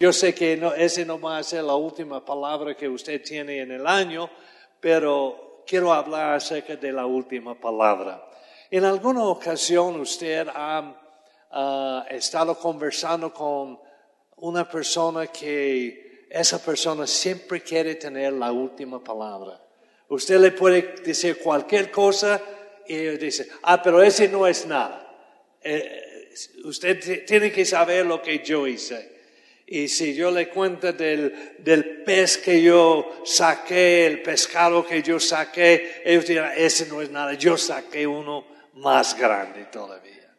Yo sé que no, ese no va a ser la última palabra que usted tiene en el año, pero quiero hablar acerca de la última palabra. En alguna ocasión usted ha estado conversando con una persona que esa persona siempre quiere tener la última palabra. Usted le puede decir cualquier cosa y dice, ah, pero ese no es nada. Eh, usted tiene que saber lo que yo hice. Y si yo le cuento del, del, pez que yo saqué, el pescado que yo saqué, ellos dirán, ese no es nada, yo saqué uno más grande todavía.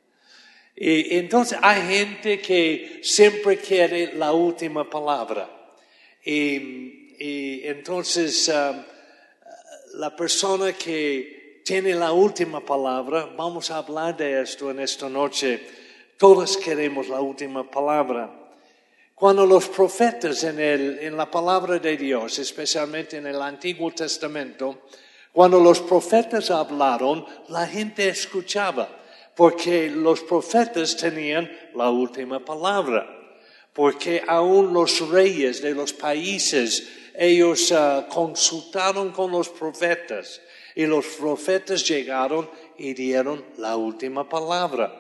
Y entonces hay gente que siempre quiere la última palabra. Y, y entonces um, la persona que tiene la última palabra, vamos a hablar de esto en esta noche. Todos queremos la última palabra. Cuando los profetas en, el, en la palabra de Dios, especialmente en el Antiguo Testamento, cuando los profetas hablaron, la gente escuchaba, porque los profetas tenían la última palabra, porque aún los reyes de los países, ellos uh, consultaron con los profetas y los profetas llegaron y dieron la última palabra.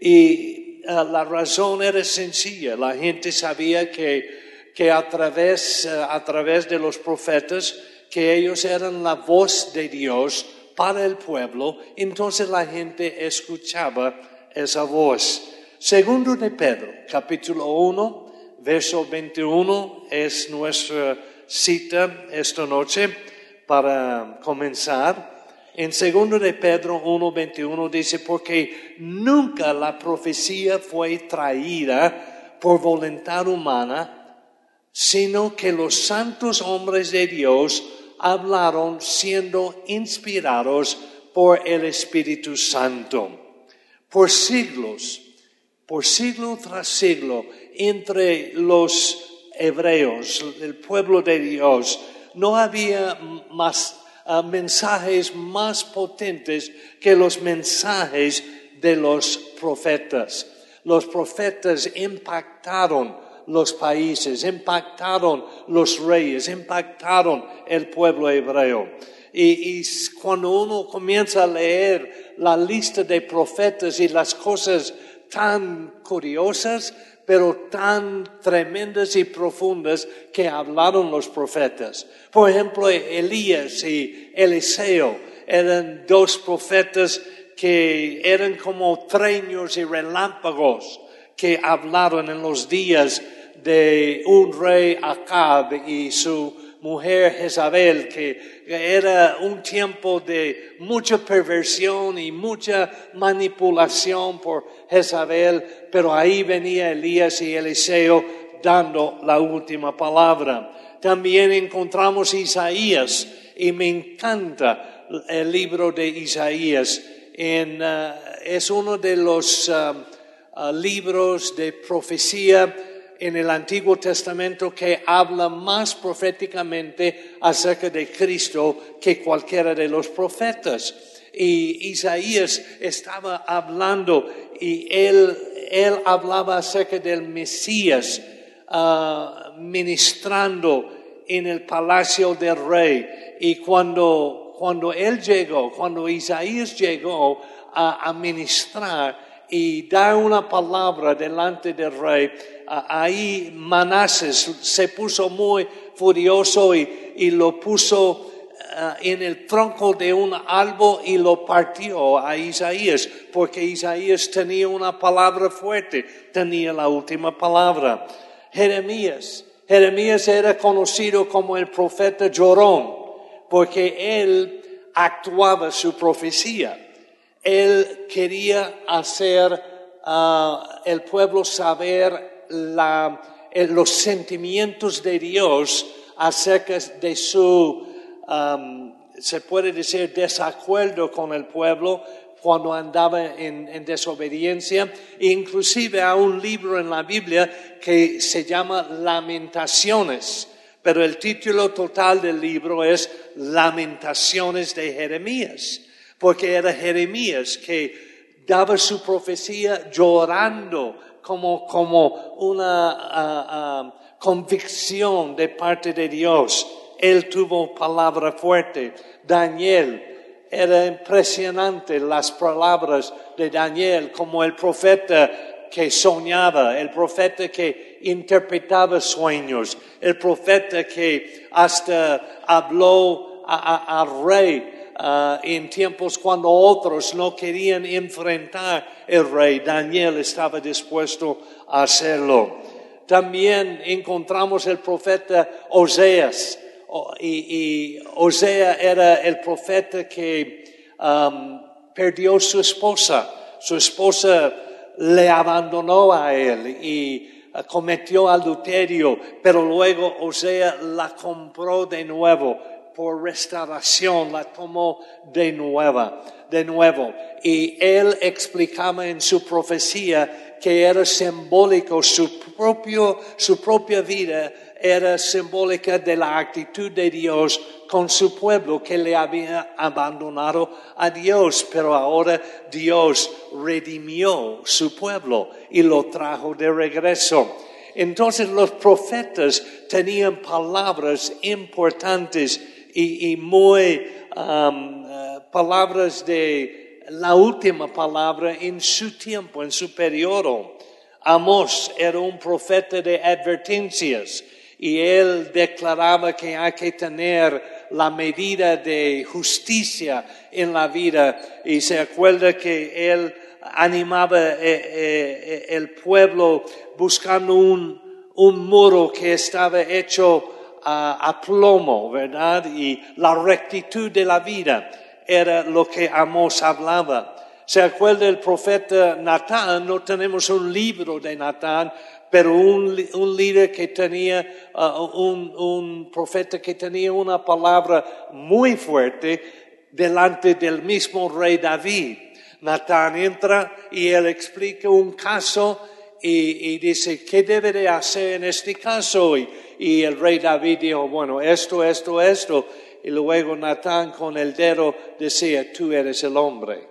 Y Ah, la razón era sencilla. La gente sabía que, que a, través, ah, a través de los profetas, que ellos eran la voz de Dios para el pueblo, entonces la gente escuchaba esa voz. Segundo de Pedro, capítulo 1, verso 21, es nuestra cita esta noche para comenzar. En segundo de Pedro 1:21 dice, porque nunca la profecía fue traída por voluntad humana, sino que los santos hombres de Dios hablaron siendo inspirados por el Espíritu Santo. Por siglos, por siglo tras siglo, entre los hebreos, el pueblo de Dios, no había más mensajes más potentes que los mensajes de los profetas. Los profetas impactaron los países, impactaron los reyes, impactaron el pueblo hebreo. Y, cuando uno comienza a leer la lista de profetas y las cosas tan curiosas, pero tan tremendas y profundas que hablaron los profetas. Por ejemplo, Elías y Eliseo eran dos profetas que eran como treños y relámpagos que hablaron en los días de un rey Acab y su mujer Jezabel, que era un tiempo de mucha perversión y mucha manipulación por Jezabel, pero ahí venía Elías y Eliseo dando la última palabra. También encontramos Isaías y me encanta el libro de Isaías. En, uh, es uno de los uh, uh, libros de profecía en el Antiguo Testamento que habla más proféticamente acerca de Cristo que cualquiera de los profetas. Y Isaías estaba hablando y él, él hablaba acerca del Mesías uh, ministrando en el palacio del rey. Y cuando, cuando él llegó, cuando Isaías llegó a, a ministrar y dar una palabra delante del rey, ahí Manases se puso muy furioso y, lo puso eh, en el tronco de un árbol y lo partió a Isaías, porque Isaías tenía una palabra fuerte, tenía la última palabra. Jeremías, Jeremías era conocido como el profeta llorón, porque él actuaba su profecía. Él quería hacer uh, el pueblo saber la, eh, los sentimientos de Dios acerca de su, um, se puede decir, desacuerdo con el pueblo cuando andaba en, en, desobediencia. Inclusive hay un libro en la Biblia que se llama Lamentaciones, pero el título total del libro es Lamentaciones de Jeremías, porque era Jeremías que daba su profecía llorando como, como una ah, ah, convicción de parte de Dios. Él tuvo palabra fuerte. Daniel, era impresionante las palabras de Daniel como el profeta que soñaba, el profeta que interpretaba sueños, el profeta que hasta habló al rey uh, en tiempos cuando otros no querían enfrentar el rey. Daniel estaba dispuesto a hacerlo. También encontramos el profeta Oseas. Y, y Osea era el profeta que um, perdió su esposa. Su esposa le abandonó a él y uh, cometió adulterio, pero luego Osea la compró de nuevo por restauración, la tomó de nuevo, de nuevo. Y él explicaba en su profecía que era simbólico, su propio, su propia vida era simbólica de la actitud de Dios con su pueblo que le había abandonado a Dios, pero ahora Dios redimió su pueblo y lo trajo de regreso. Entonces los profetas tenían palabras importantes y, muy um, uh, palabras de la última palabra en su tiempo, en su periodo. Amos era un profeta de advertencias y él declaraba que hay que tener la medida de justicia en la vida y se acuerda que él animaba eh, eh, el pueblo buscando un, un muro que estaba hecho a, plomo, ¿verdad? Y la rectitud de la vida era lo que Amos hablaba. ¿Se acuerda el profeta Natán? No tenemos un libro de Natán, pero un, un líder que tenía, uh, un, un profeta que tenía una palabra muy fuerte delante del mismo rey David. Natán entra y él explica un caso y, y dice, ¿qué debe de hacer en este caso? Y, y el rey David dijo, bueno, esto, esto, esto. Y luego Natán con el dedo decía, tú eres el hombre.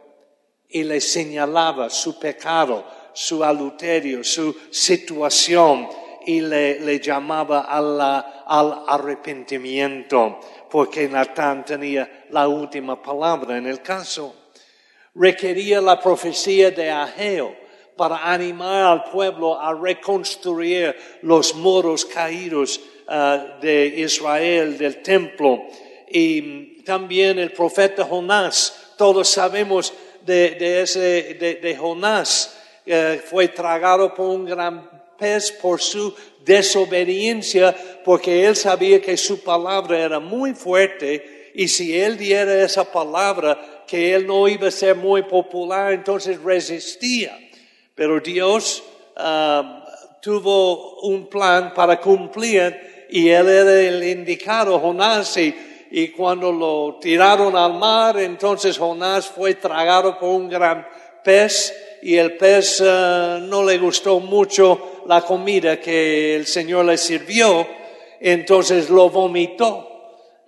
Y le señalaba su pecado, su adulterio, su situación y le, le llamaba al arrepentimiento, porque Natán tenía la última palabra en el caso. Requería la profecía de Ageo para animar al pueblo a reconstruir los muros caídos uh, de Israel, del templo. Y también el profeta Jonás, todos sabemos de, ese, de, de Jonás, uh, fue tragado por un gran pez por su desobediencia, porque él sabía que su palabra era muy fuerte y si él diera esa palabra, que él no iba a ser muy popular, entonces resistía. Pero Dios um, tuvo un plan para cumplir y él era el indicado, Jonás, y, cuando lo tiraron al mar, entonces Jonás fue tragado por un gran pez y el pez uh, no le gustó mucho la comida que el Señor le sirvió, entonces lo vomitó.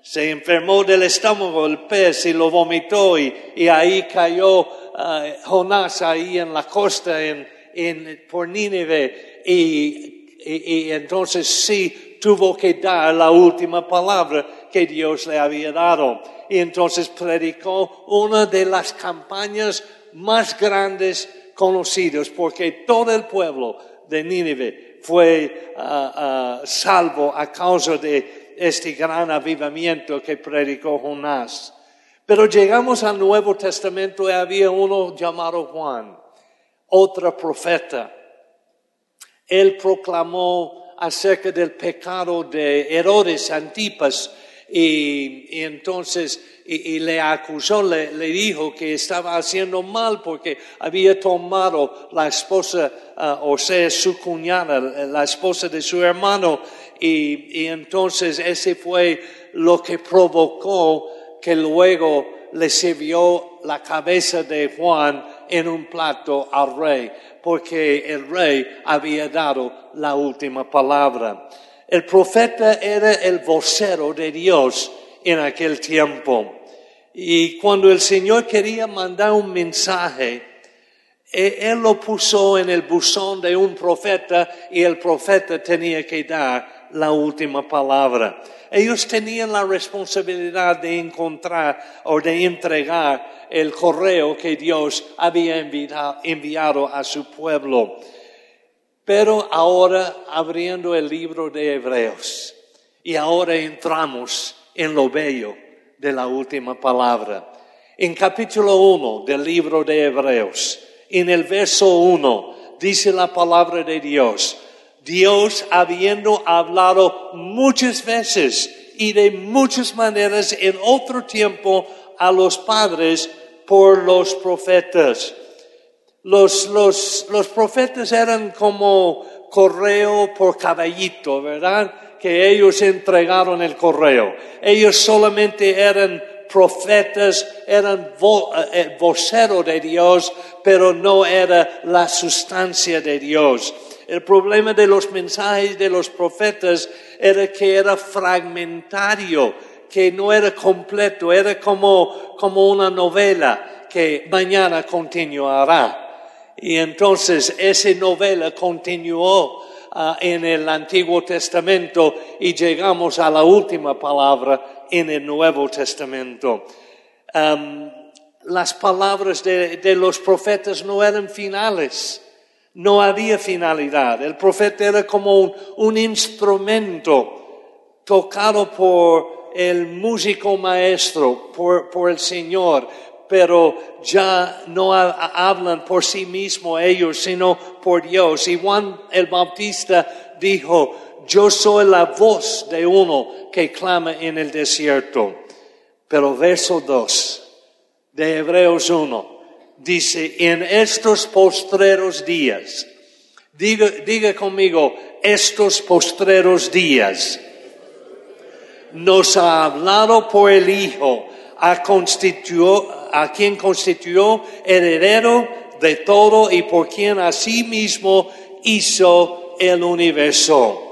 Se enfermó del estómago el pez y lo vomitó y, y ahí cayó uh, Jonás ahí en la costa en, en, por Nínive y, y, y entonces sí tuvo que dar la última palabra que Dios le había dado. Y entonces predicó una de las campañas más grandes conocidas porque todo el pueblo de Nínive fue uh, uh, salvo a causa de este gran avivamiento que predicó Jonás. Pero llegamos al Nuevo Testamento y había uno llamado Juan, otro profeta. Él proclamó acerca del pecado de Herodes Antipas y, entonces y, le acusó, le, dijo que estaba haciendo mal porque había tomado la esposa, uh, o sea, su cuñada, la esposa de su hermano, y, y entonces ese fue lo que provocó que luego le sirvió la cabeza de Juan en un plato al rey, porque el rey había dado la última palabra. El profeta era el vocero de Dios en aquel tiempo. Y cuando el Señor quería mandar un mensaje, E- Él lo puso en el buzón de un profeta y el profeta tenía que dar la última palabra. Ellos tenían la responsabilidad de encontrar o de entregar el correo que Dios había envia- enviado a su pueblo. Pero ahora abriendo el libro de Hebreos y ahora entramos en lo bello de la última palabra. En capítulo 1 del libro de Hebreos, en el verso 1, dice la palabra de Dios, Dios habiendo hablado muchas veces y de muchas maneras en otro tiempo a los padres por los profetas. Los, los, los profetas eran como correo por caballito, ¿verdad? Que ellos entregaron el correo. Ellos solamente eran profetas, eran vo, eh, eh, vocero de Dios, pero no era la sustancia de Dios. El problema de los mensajes de los profetas era que era fragmentario, que no era completo, era como, como una novela que mañana continuará. Y entonces esa novela continuó ah, en el Antiguo Testamento y llegamos a la última palabra en el Nuevo Testamento. Am, las palabras de, de los profetas no eran finales, no había finalidad. El profeta era como un, instrumento tocado por el músico maestro, por, el Señor, pero ya no ha- hablan por sí mismo ellos, sino por Dios. Y Juan el Bautista dijo, yo soy la voz de uno que clama en el desierto. Pero verso 2 de Hebreos 1 dice, en estos postreros días, diga, diga conmigo, estos postreros días, nos ha hablado por el Hijo, a, constituyó, a quien constituyó heredero de todo y por quien asimismo hizo el universo.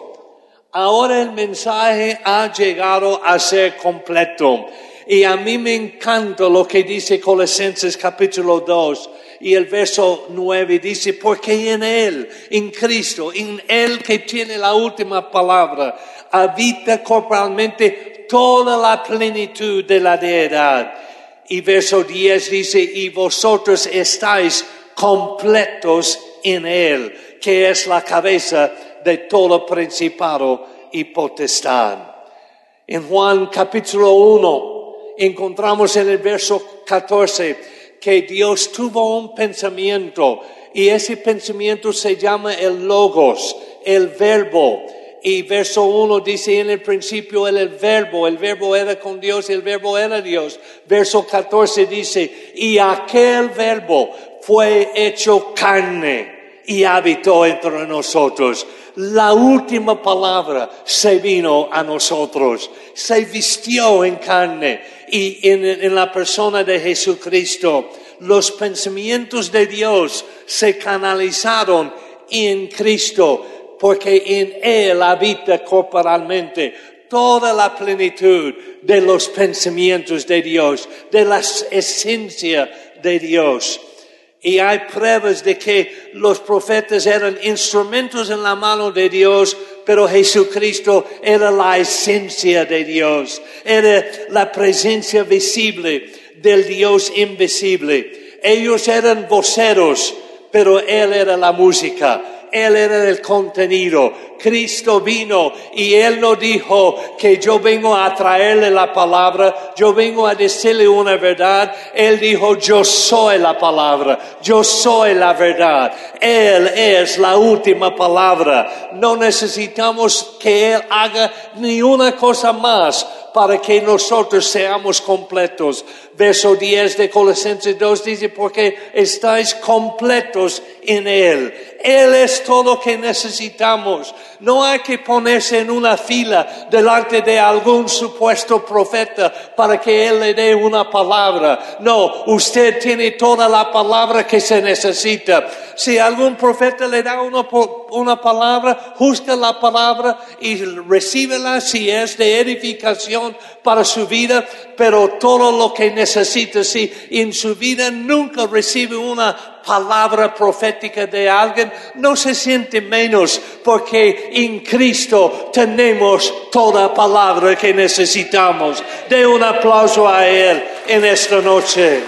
Ahora el mensaje ha llegado a ser completo. Y a mí me encanta lo que dice Colosenses capítulo 2 y el verso 9 dice, porque en Él, en Cristo, en Él que tiene la última palabra, habita corporalmente toda la plenitud de la deidad. Y verso 10 dice, y vosotros estáis completos en Él, que es la cabeza de todo principado y potestad. En Juan capítulo 1 encontramos en el verso 14 que Dios tuvo un pensamiento y ese pensamiento se llama el logos, el verbo. Y verso 1 dice en el principio era el verbo, el verbo era con Dios y el verbo era Dios. Verso 14 dice, y aquel verbo fue hecho carne y habitó entre nosotros. La última palabra se vino a nosotros, se vistió en carne y en, la persona de Jesucristo. Los pensamientos de Dios se canalizaron en Cristo porque en Él habita corporalmente toda la plenitud de los pensamientos de Dios, de la esencia de Dios. Y hay pruebas de que los profetas eran instrumentos en la mano de Dios, pero Jesucristo era la esencia de Dios, era la presencia visible del Dios invisible. Ellos eran voceros, pero Él era la música. Él era el contenido. Cristo vino y Él no dijo que yo vengo a traerle la palabra, yo vengo a decirle una verdad. Él dijo, yo soy la palabra, yo soy la verdad. Él es la última palabra. No necesitamos que Él haga ni una cosa más para que nosotros seamos completos. Verso 10 de Colosenses 2 dice, porque estáis completos en Él. Él es todo lo que necesitamos. No hay que ponerse en una fila delante de algún supuesto profeta para que Él le dé una palabra. No, usted tiene toda la palabra que se necesita. Si algún profeta le da una, una palabra, juzga la palabra y recíbela si es de edificación para su vida, pero todo lo que necesita, si en su vida nunca recibe una palabra profética de alguien, no se siente menos porque en Cristo tenemos toda palabra que necesitamos. De un aplauso a Él en esta noche.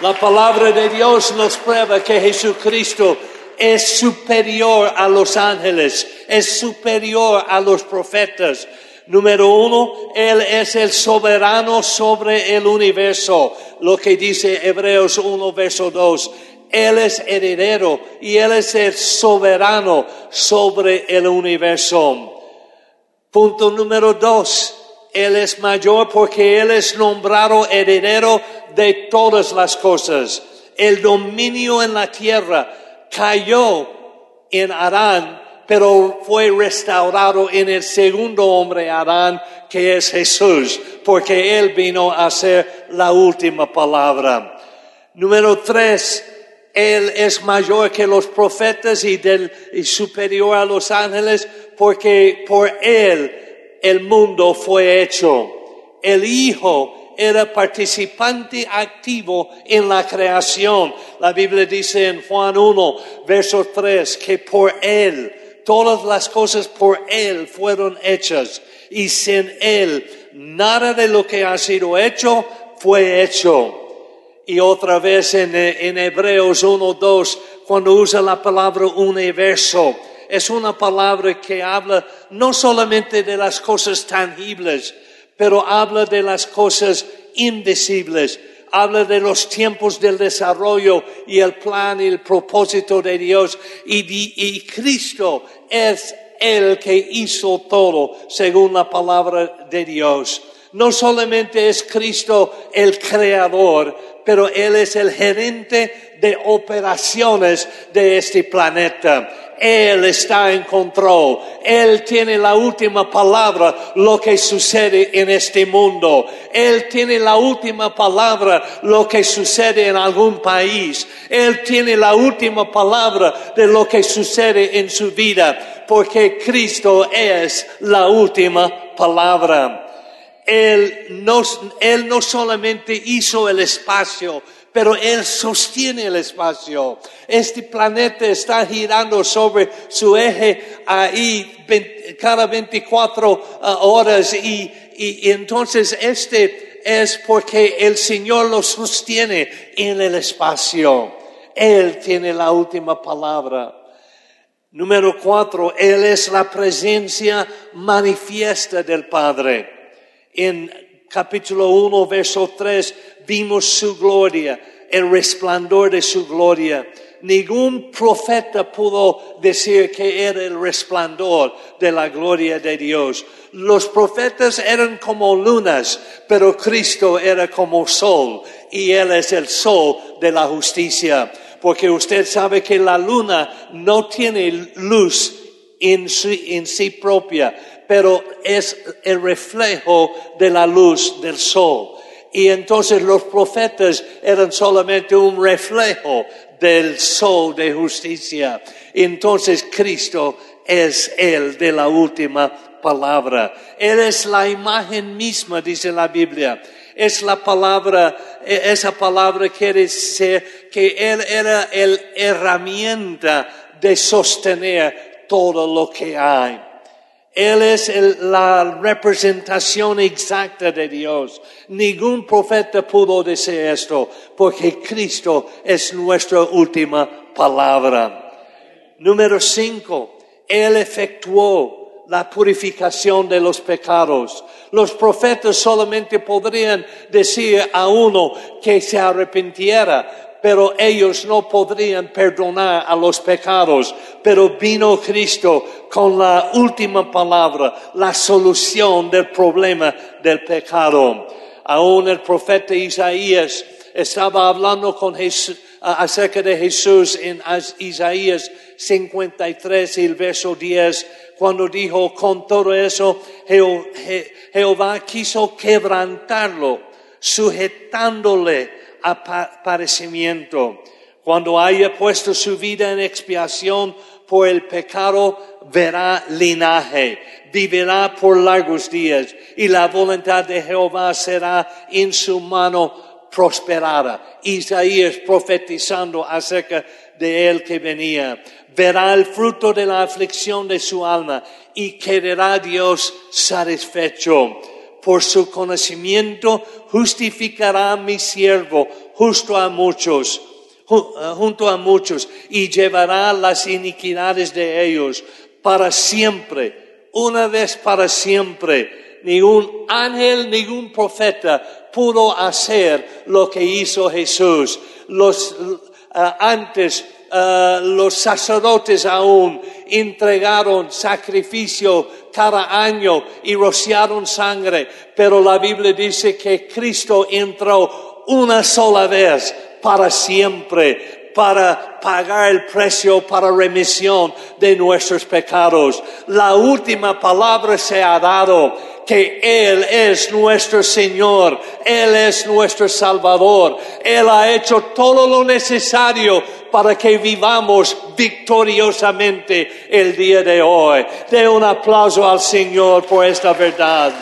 La palabra de Dios nos prueba que Jesucristo es superior a los ángeles, es superior a los profetas. Número uno, Él es el soberano sobre el universo, lo que dice Hebreos 1, verso 2. Él es heredero y Él es el soberano sobre el universo. Punto número dos, Él es mayor porque Él es nombrado heredero de todas las cosas. El dominio en la tierra cayó en Adán, pero fue restaurado en el segundo hombre Adán, que es Jesús, porque Él vino a ser la última palabra. Número tres, Él es mayor que los profetas y, del, superior a los ángeles, porque por Él el mundo fue hecho. El Hijo era participante activo en la creación. La Biblia dice en Juan 1, verso 3, que por Él, todas las cosas por Él fueron hechas y sin Él nada de lo que ha sido hecho fue hecho. Y otra vez en, en Hebreos 1, 2, cuando usa la palabra universo, es una palabra que habla no solamente de las cosas tangibles, pero habla de las cosas invisibles, habla de los tiempos del desarrollo y el plan y el propósito de Dios. Y, Cristo es el que hizo todo según la palabra de Dios. No solamente es Cristo el creador, pero Él es el gerente de operaciones de este planeta. Él está en control. Él tiene la última palabra lo que sucede en este mundo. Él tiene la última palabra lo que sucede en algún país. Él tiene la última palabra de lo que sucede en su vida, porque Cristo es la última palabra. Él no, él no solamente hizo el espacio, pero Él sostiene el espacio. Este planeta está girando sobre su eje ahí cada 24 uh, horas y, y, entonces este es porque el Señor lo sostiene en el espacio. Él tiene la última palabra. Número cuatro, Él es la presencia manifiesta del Padre. Capítulo 1, verso 3, vimos su gloria, el resplandor de su gloria. Ningún profeta pudo decir que era el resplandor de la gloria de Dios. Los profetas eran como lunas, pero Cristo era como sol y Él es el sol de la justicia. Porque usted sabe que la luna no tiene luz en sí propia, pero es el reflejo de la luz del sol y entonces los profetas eran solamente un reflejo del sol de justicia. Entonces Cristo es el de la última palabra. Él es la imagen misma, dice la Biblia. Es la palabra, e, esa palabra quiere decir que Él era el herramienta de sostener todo lo que hay. Él es la representación exacta de Dios. Ningún profeta pudo decir esto, porque Cristo es nuestra última palabra. Número cinco, Él efectuó la purificación de los pecados. Los profetas solamente podrían decir a uno que se arrepintiera, pero ellos no podrían perdonar a los pecados. Pero vino Cristo con la última palabra, la solución del problema del pecado. Aún el profeta Isaías estaba hablando con Jesús, acerca de Jesús en Isaías 53 y el verso 10, cuando dijo, con todo eso, Jehová quiso quebrantarlo, sujetándole aparecimiento. Cuando haya puesto su vida en expiación por el pecado, verá linaje, vivirá por largos días y la voluntad de Jehová será en su mano prosperara. Isaías profetizando acerca de él que venía. Verá el fruto de la aflicción de su alma y quedará Dios satisfecho. Por su conocimiento justificará mi siervo justo a muchos, eh, junto a muchos, y llevará las iniquidades de ellos para siempre, una vez para siempre. Ningún ángel, ningún profeta pudo hacer lo que hizo Jesús. Los, uh, antes uh, los sacerdotes aún entregaron sacrificio cada año y rociaron sangre, pero la Biblia dice que Cristo entró una sola vez para siempre para pagar el precio para remisión de nuestros pecados. La última palabra se ha dado que Él es nuestro Señor, Él es nuestro Salvador, Él ha hecho todo lo necesario para que vivamos victoriosamente el día de hoy. De un aplauso al Señor por esta verdad.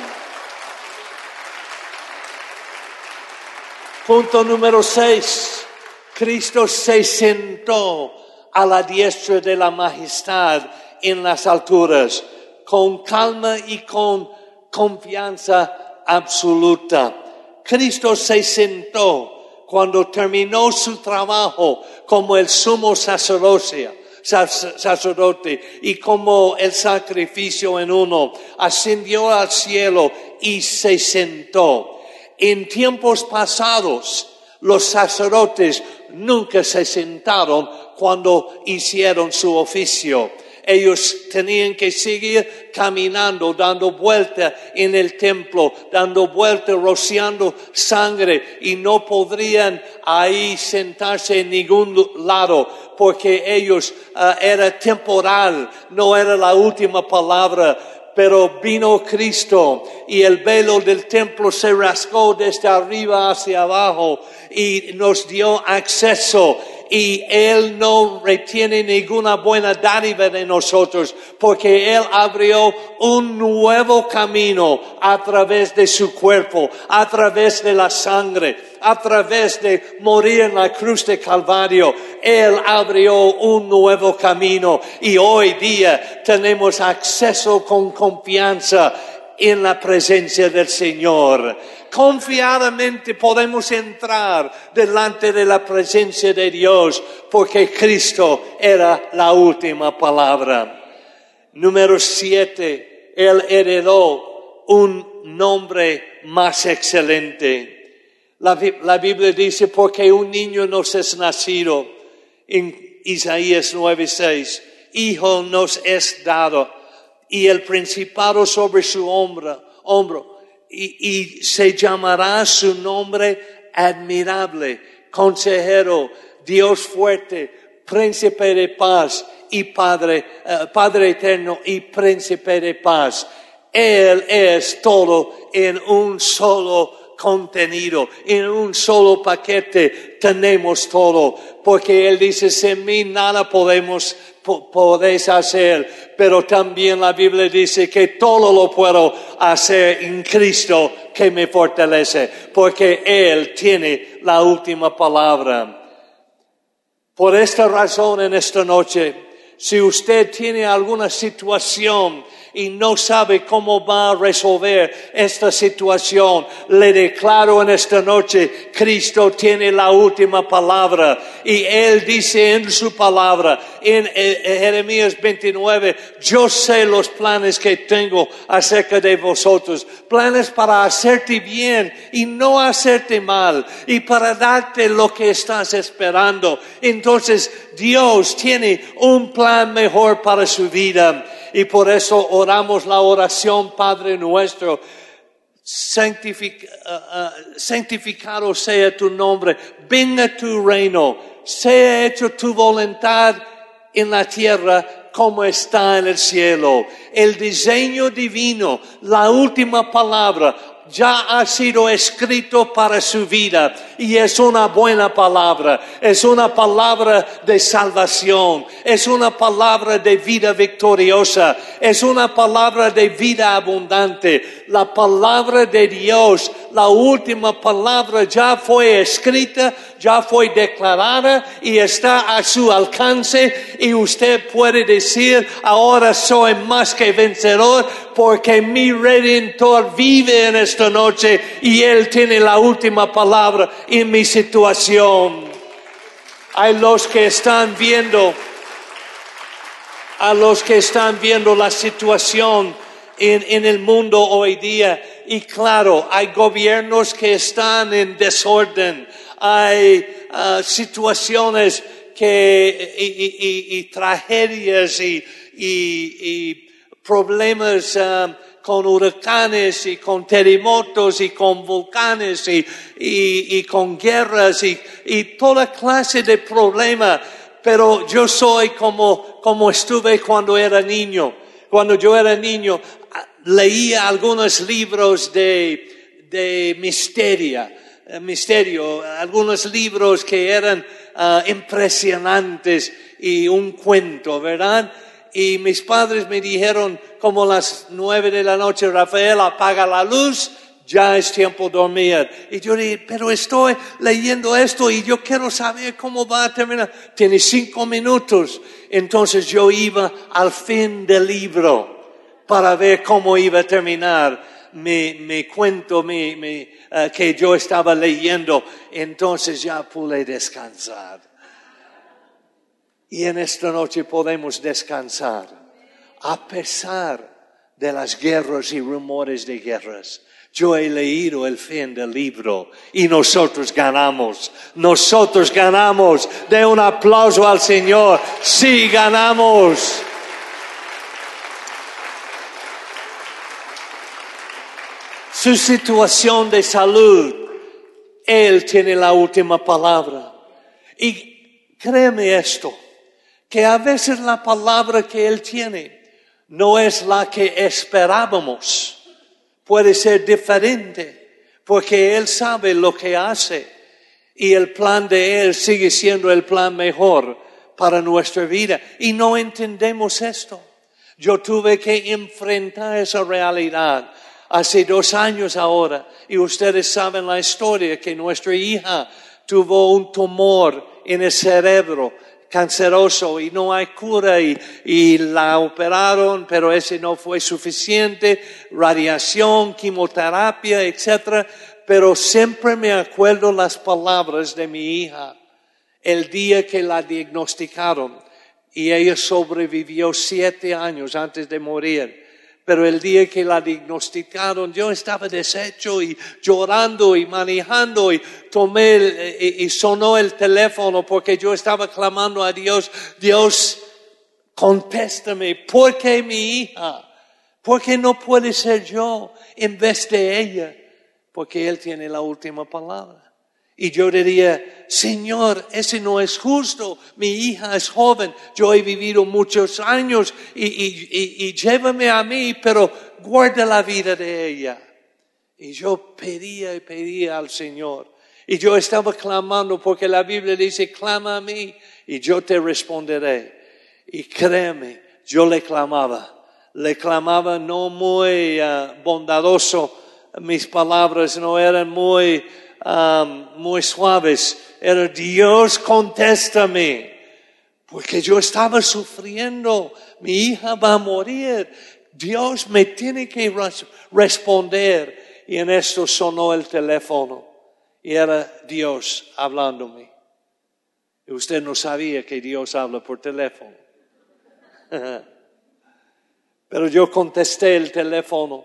Punto número seis. Cristo se sentó a la diestra de la majestad en las alturas, con calma y con confianza absoluta. Cristo se sentó cuando terminó su trabajo como el sumo sacerdote, sacerdote y como el sacrificio en uno, ascendió al cielo y se sentó. En tiempos pasados, los sacerdotes nunca se sentaron cuando hicieron su oficio ellos tenían que seguir caminando, dando vuelta en el templo, dando vuelta, rociando sangre y no podrían ahí sentarse en ningún lado porque ellos uh, era temporal, no era la última palabra. Pero vino Cristo y el velo del templo se rascó desde arriba hacia abajo y nos dio acceso y Él no retiene ninguna buena dádiva de nosotros porque Él abrió un nuevo camino a través de su cuerpo, a través de la sangre, a través de morir en la cruz de Calvario. Él abrió un nuevo camino y hoy día tenemos acceso con confianza en la presencia del Señor confiadamente podemos entrar delante de la presencia de Dios porque Cristo era la última palabra. Número siete, Él heredó un nombre más excelente. La, Biblia dice, porque un niño nos es nacido, en Isaías 9:6, hijo nos es dado, y el principado sobre su hombro, hombro y, se llamará su nombre admirable, consejero, Dios fuerte, príncipe de paz y Padre, eh, Padre eterno y príncipe de paz. Él es todo en un solo contenido, en un solo paquete tenemos todo, porque Él dice, sin mí nada podemos podéis hacer, pero también la Biblia dice que todo lo puedo hacer en Cristo que me fortalece, porque Él tiene la última palabra. Por esta razón en esta noche, si usted tiene alguna situación y no sabe cómo va a resolver esta situación, le declaro en esta noche, Cristo tiene la última palabra y Él dice en su palabra, en eh, eh, Jeremías 29, yo sé los planes que tengo acerca de vosotros, planes para hacerte bien y no hacerte mal y para darte lo que estás esperando. Entonces Dios tiene un plan mejor para su vida y por eso oramos la oración Padre nuestro. Eh, santificado sea tu nombre, venga tu reino, sea hecho tu voluntad en la tierra como está en el cielo. El diseño divino, la última palabra, ya ha sido escrito para su vida y es una buena palabra, es una palabra de salvación, es una palabra de vida victoriosa, es una palabra de vida abundante. La palabra de Dios la última palabra ya fue escrita, ya fue declarada y está a su alcance. Y usted puede decir, ahora soy más que vencedor porque mi redentor vive en esta noche y él tiene la última palabra en mi situación. Hay los que están viendo, a los que están viendo la situación en, el mundo hoy día. Y claro, hay gobiernos que están en desorden, hay ah, situaciones que, y, tragedias y, problemas ah, con huracanes y con terremotos y con volcanes y, con guerras y, toda clase de problemas. Pero yo soy como, como estuve cuando era niño. Cuando yo era niño, leía algunos libros de, de misterio, eh, misterio, algunos libros que eran ah, impresionantes y un cuento, ¿verdad? Y mis padres me dijeron como las nueve de la noche, Rafael, apaga la luz, ya es tiempo de dormir. Y yo dije, pero estoy leyendo esto y yo quiero saber cómo va a terminar. Tiene cinco minutos. Entonces yo iba al fin del libro para ver cómo iba a terminar mi, cuento mi, eh, que yo estaba leyendo. Entonces ya pude descansar. Y en esta noche podemos descansar a pesar de las guerras y rumores de guerras. Yo he leído el fin del libro y nosotros ganamos. Nosotros ganamos. De un aplauso al Señor. Sí, ganamos. su situación de salud, Él tiene la última palabra. Y créeme esto, que a veces la palabra que Él tiene no es la que esperábamos. Puede ser diferente, porque Él sabe lo que hace y el plan de Él sigue siendo el plan mejor para nuestra vida. Y no entendemos esto. Yo tuve que enfrentar esa realidad hace dos años ahora, y ustedes saben la historia que nuestra hija tuvo un tumor en el cerebro canceroso y no hay cura y, y, la operaron, pero ese no fue suficiente, radiación, quimioterapia, etc. Pero siempre me acuerdo las palabras de mi hija el día que la diagnosticaron. Y ella sobrevivió siete años antes de morir pero el día que la diagnosticaron, yo estaba deshecho y llorando y manejando y tomé y, sonó el teléfono porque yo estaba clamando a Dios, Dios, contéstame, ¿por qué mi hija? ¿Por qué no puede ser yo en vez de ella? Porque Él tiene la última palabra. Y yo diría, Señor, ese no es justo. Mi hija es joven. Yo he vivido muchos años y, y, y, llévame a mí, pero guarda la vida de ella. Y yo pedía y pedía al Señor. Y yo estaba clamando porque la Biblia dice, clama a mí y yo te responderé. Y créeme, yo le clamaba. Le clamaba no muy uh, bondadoso. Mis palabras no eran muy um, muy suaves. Era Dios, contéstame. Porque yo estaba sufriendo. Mi hija va a morir. Dios me tiene que responder. Y en esto sonó el teléfono. Y era Dios hablándome. Y usted no sabía que Dios habla por teléfono. Pero yo contesté el teléfono.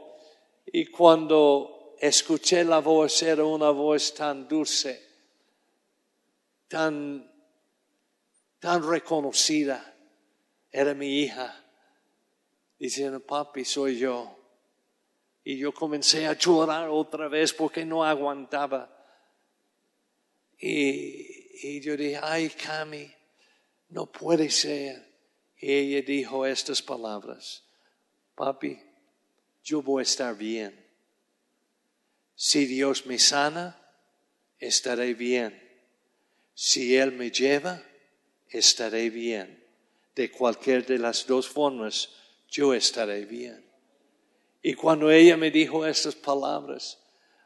Y cuando escuché la voz, era una voz tan dulce, tan, tan reconocida. Era mi hija, diciendo, papi, soy yo. Y yo comencé a llorar otra vez porque no aguantaba. Y, y yo dije, ay, Cami, no puede ser. Y ella dijo estas palabras, papi, yo voy a estar bien. Si Dios me sana, estaré bien. Si Él me lleva, estaré bien. De cualquier de las dos formas, yo estaré bien. Y cuando ella me dijo estas palabras,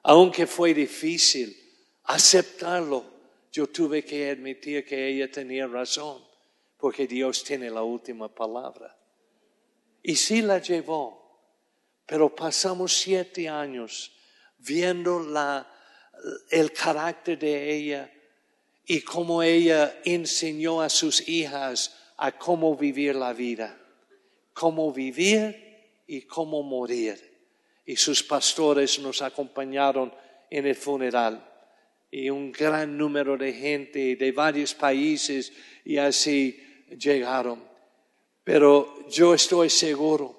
Aunque fue difícil aceptarlo, yo tuve que admitir que ella tenía razón, porque Dios tiene la última palabra. Y sí la llevó, pero pasamos siete años viendo la, el carácter de ella y cómo ella enseñó a sus hijas a cómo vivir la vida, cómo vivir y cómo morir. Y sus pastores nos acompañaron en el funeral. Y un gran número de gente de varios países y así llegaron. Pero yo estoy seguro.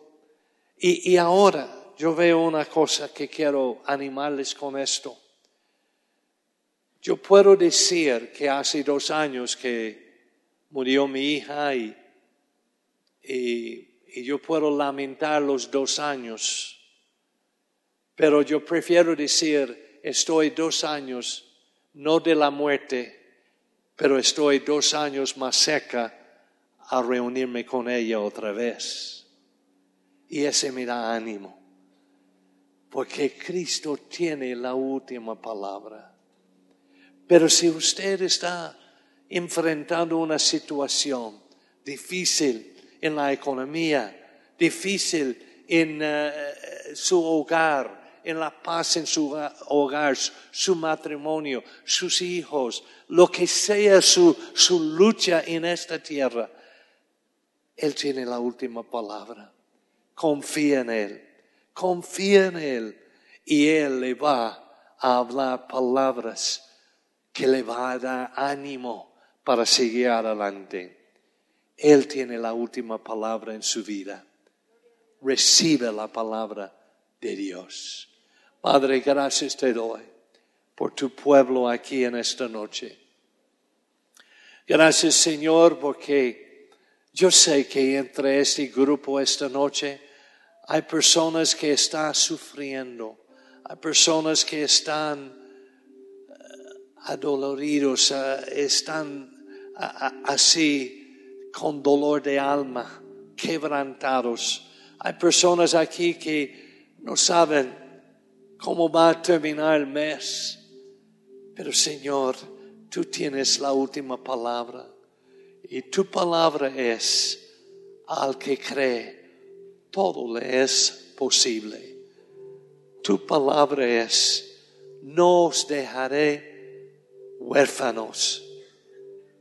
Y, y ahora yo veo una cosa que quiero animarles con esto. Yo puedo decir que hace dos años que murió mi hija y, y, yo puedo lamentar los dos años, pero yo prefiero decir, estoy dos años, no de la muerte, pero estoy dos años más cerca a reunirme con ella otra vez. Y ese me da ánimo, porque Cristo tiene la última palabra. Pero si usted está enfrentando una situación difícil en la economía, difícil en eh, su hogar, en la paz en su hogar, su matrimonio, sus hijos, lo que sea su, su lucha en esta tierra, Él tiene la última palabra. Confía en Él, confía en Él y Él le va a hablar palabras que le va a dar ánimo para seguir adelante. Él tiene la última palabra en su vida. Recibe la palabra de Dios. Padre, gracias te doy por tu pueblo aquí en esta noche. Gracias Señor porque yo sé que entre este grupo esta noche hay personas que están sufriendo, hay personas que están adoloridos, uh, están así con dolor de alma, quebrantados. Hay personas aquí que no saben cómo va a terminar el mes, pero Señor, tú tienes la última palabra. Y tu palabra es al que cree, todo le es posible. Tu palabra es, no os dejaré huérfanos,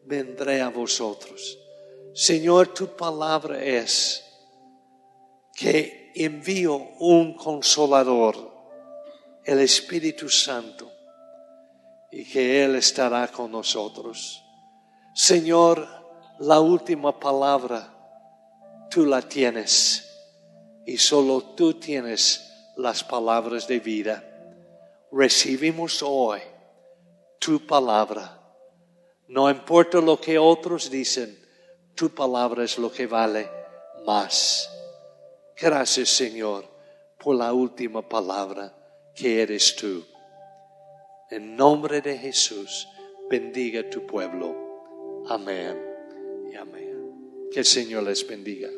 vendré a vosotros. Señor, tu palabra es que envío un consolador, el Espíritu Santo, y que Él estará con nosotros. Señor, la última palabra tú la tienes y solo tú tienes las palabras de vida. Recibimos hoy tu palabra. No importa lo que otros dicen, tu palabra es lo que vale más. Gracias Señor por la última palabra que eres tú. En nombre de Jesús, bendiga tu pueblo. Amén y amén. Que el Señor les bendiga.